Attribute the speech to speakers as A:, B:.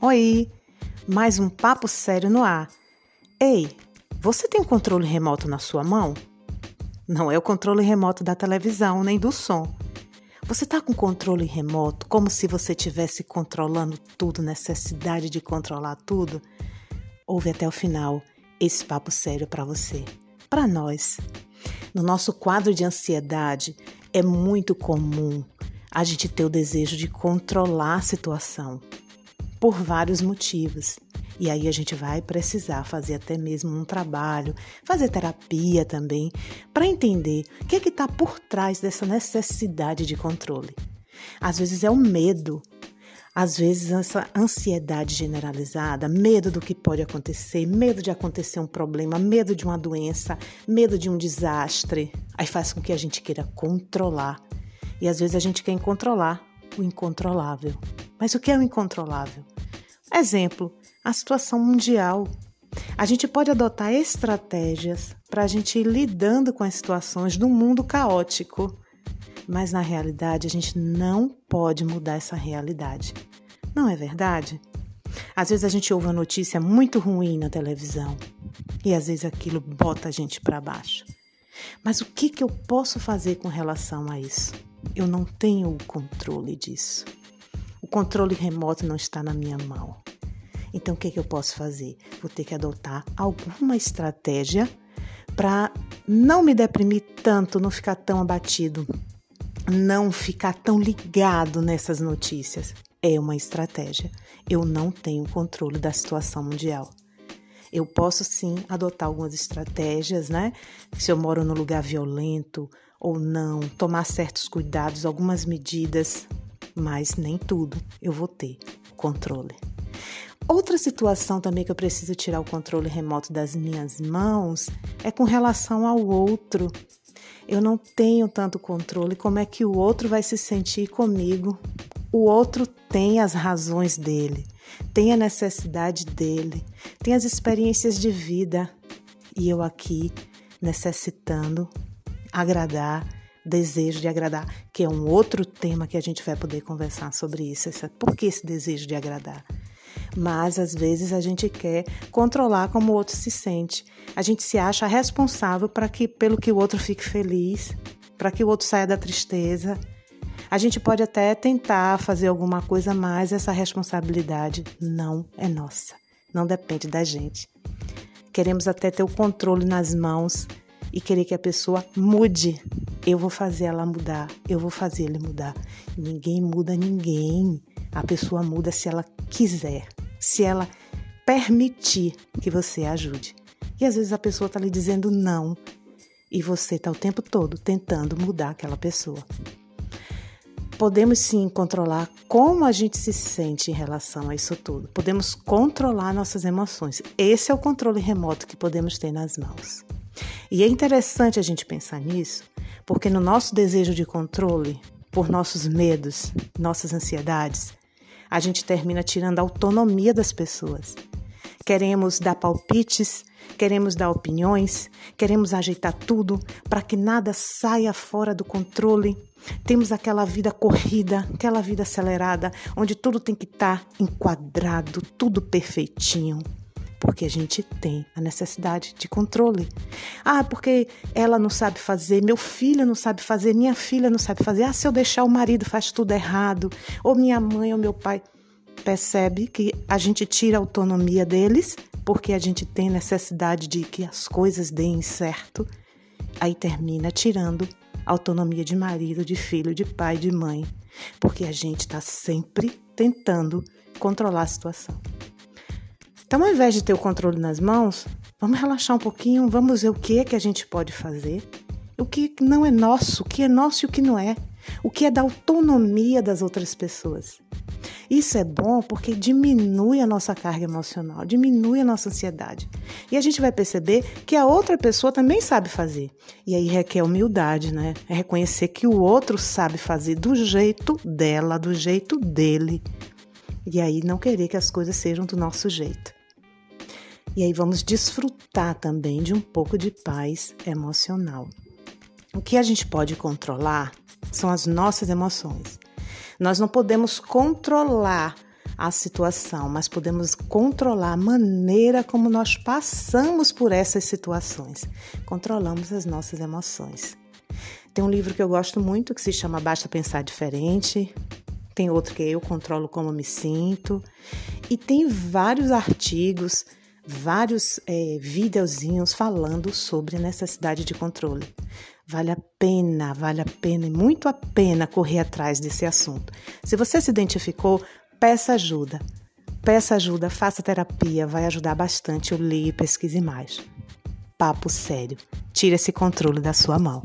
A: Oi, mais um papo sério no ar. Ei, você tem controle remoto na sua mão? Não é o controle remoto da televisão nem do som. Você está com controle remoto como se você estivesse controlando tudo, necessidade de controlar tudo? Ouve até o final esse papo sério para você, para nós. No nosso quadro de ansiedade, é muito comum a gente ter o desejo de controlar a situação por vários motivos. E aí a gente vai precisar fazer até mesmo um trabalho, fazer terapia também, para entender o que é que está por trás dessa necessidade de controle. Às vezes é o medo, às vezes essa ansiedade generalizada, medo do que pode acontecer, medo de acontecer um problema, medo de uma doença, medo de um desastre, aí faz com que a gente queira controlar. E às vezes a gente quer controlar o incontrolável. Mas o que é o incontrolável? Exemplo, a situação mundial. A gente pode adotar estratégias para a gente ir lidando com as situações do mundo caótico, mas na realidade a gente não pode mudar essa realidade. Não é verdade? Às vezes a gente ouve uma notícia muito ruim na televisão e às vezes aquilo bota a gente para baixo. Mas o que, que eu posso fazer com relação a isso? Eu não tenho o controle disso. O controle remoto não está na minha mão. Então, o que, que eu posso fazer? Vou ter que adotar alguma estratégia para não me deprimir tanto, não ficar tão abatido, não ficar tão ligado nessas notícias. É uma estratégia. Eu não tenho controle da situação mundial. Eu posso sim adotar algumas estratégias, né? Se eu moro num lugar violento ou não, tomar certos cuidados, algumas medidas, mas nem tudo eu vou ter controle. Outra situação também que eu preciso tirar o controle remoto das minhas mãos é com relação ao outro. Eu não tenho tanto controle como é que o outro vai se sentir comigo. O outro tem as razões dele, tem a necessidade dele, tem as experiências de vida e eu aqui necessitando agradar, desejo de agradar, que é um outro tema que a gente vai poder conversar sobre isso. Por que esse desejo de agradar? mas às vezes a gente quer controlar como o outro se sente. A gente se acha responsável para que pelo que o outro fique feliz, para que o outro saia da tristeza. A gente pode até tentar fazer alguma coisa, mas essa responsabilidade não é nossa, não depende da gente. Queremos até ter o controle nas mãos e querer que a pessoa mude. Eu vou fazer ela mudar, eu vou fazer ele mudar. Ninguém muda ninguém. A pessoa muda se ela quiser se ela permitir que você ajude. E às vezes a pessoa está lhe dizendo não e você está o tempo todo tentando mudar aquela pessoa. Podemos sim controlar como a gente se sente em relação a isso tudo. Podemos controlar nossas emoções. Esse é o controle remoto que podemos ter nas mãos. E é interessante a gente pensar nisso, porque no nosso desejo de controle, por nossos medos, nossas ansiedades, a gente termina tirando a autonomia das pessoas. Queremos dar palpites, queremos dar opiniões, queremos ajeitar tudo para que nada saia fora do controle. Temos aquela vida corrida, aquela vida acelerada, onde tudo tem que estar tá enquadrado, tudo perfeitinho porque a gente tem a necessidade de controle. Ah, porque ela não sabe fazer, meu filho não sabe fazer, minha filha não sabe fazer. Ah, se eu deixar o marido faz tudo errado, ou minha mãe ou meu pai. Percebe que a gente tira a autonomia deles porque a gente tem necessidade de que as coisas deem certo. Aí termina tirando a autonomia de marido, de filho, de pai, de mãe, porque a gente está sempre tentando controlar a situação. Então, ao invés de ter o controle nas mãos, vamos relaxar um pouquinho, vamos ver o que é que a gente pode fazer, o que não é nosso, o que é nosso e o que não é, o que é da autonomia das outras pessoas. Isso é bom porque diminui a nossa carga emocional, diminui a nossa ansiedade. E a gente vai perceber que a outra pessoa também sabe fazer. E aí requer humildade, né? É reconhecer que o outro sabe fazer do jeito dela, do jeito dele. E aí não querer que as coisas sejam do nosso jeito. E aí vamos desfrutar também de um pouco de paz emocional. O que a gente pode controlar são as nossas emoções. Nós não podemos controlar a situação, mas podemos controlar a maneira como nós passamos por essas situações. Controlamos as nossas emoções. Tem um livro que eu gosto muito que se chama Basta Pensar Diferente. Tem outro que Eu Controlo Como Me Sinto. E tem vários artigos, vários é, videozinhos falando sobre necessidade de controle. Vale a pena, vale a pena e muito a pena correr atrás desse assunto. Se você se identificou, peça ajuda. Peça ajuda, faça terapia, vai ajudar bastante. Eu leio e pesquise mais. Papo sério. Tire esse controle da sua mão.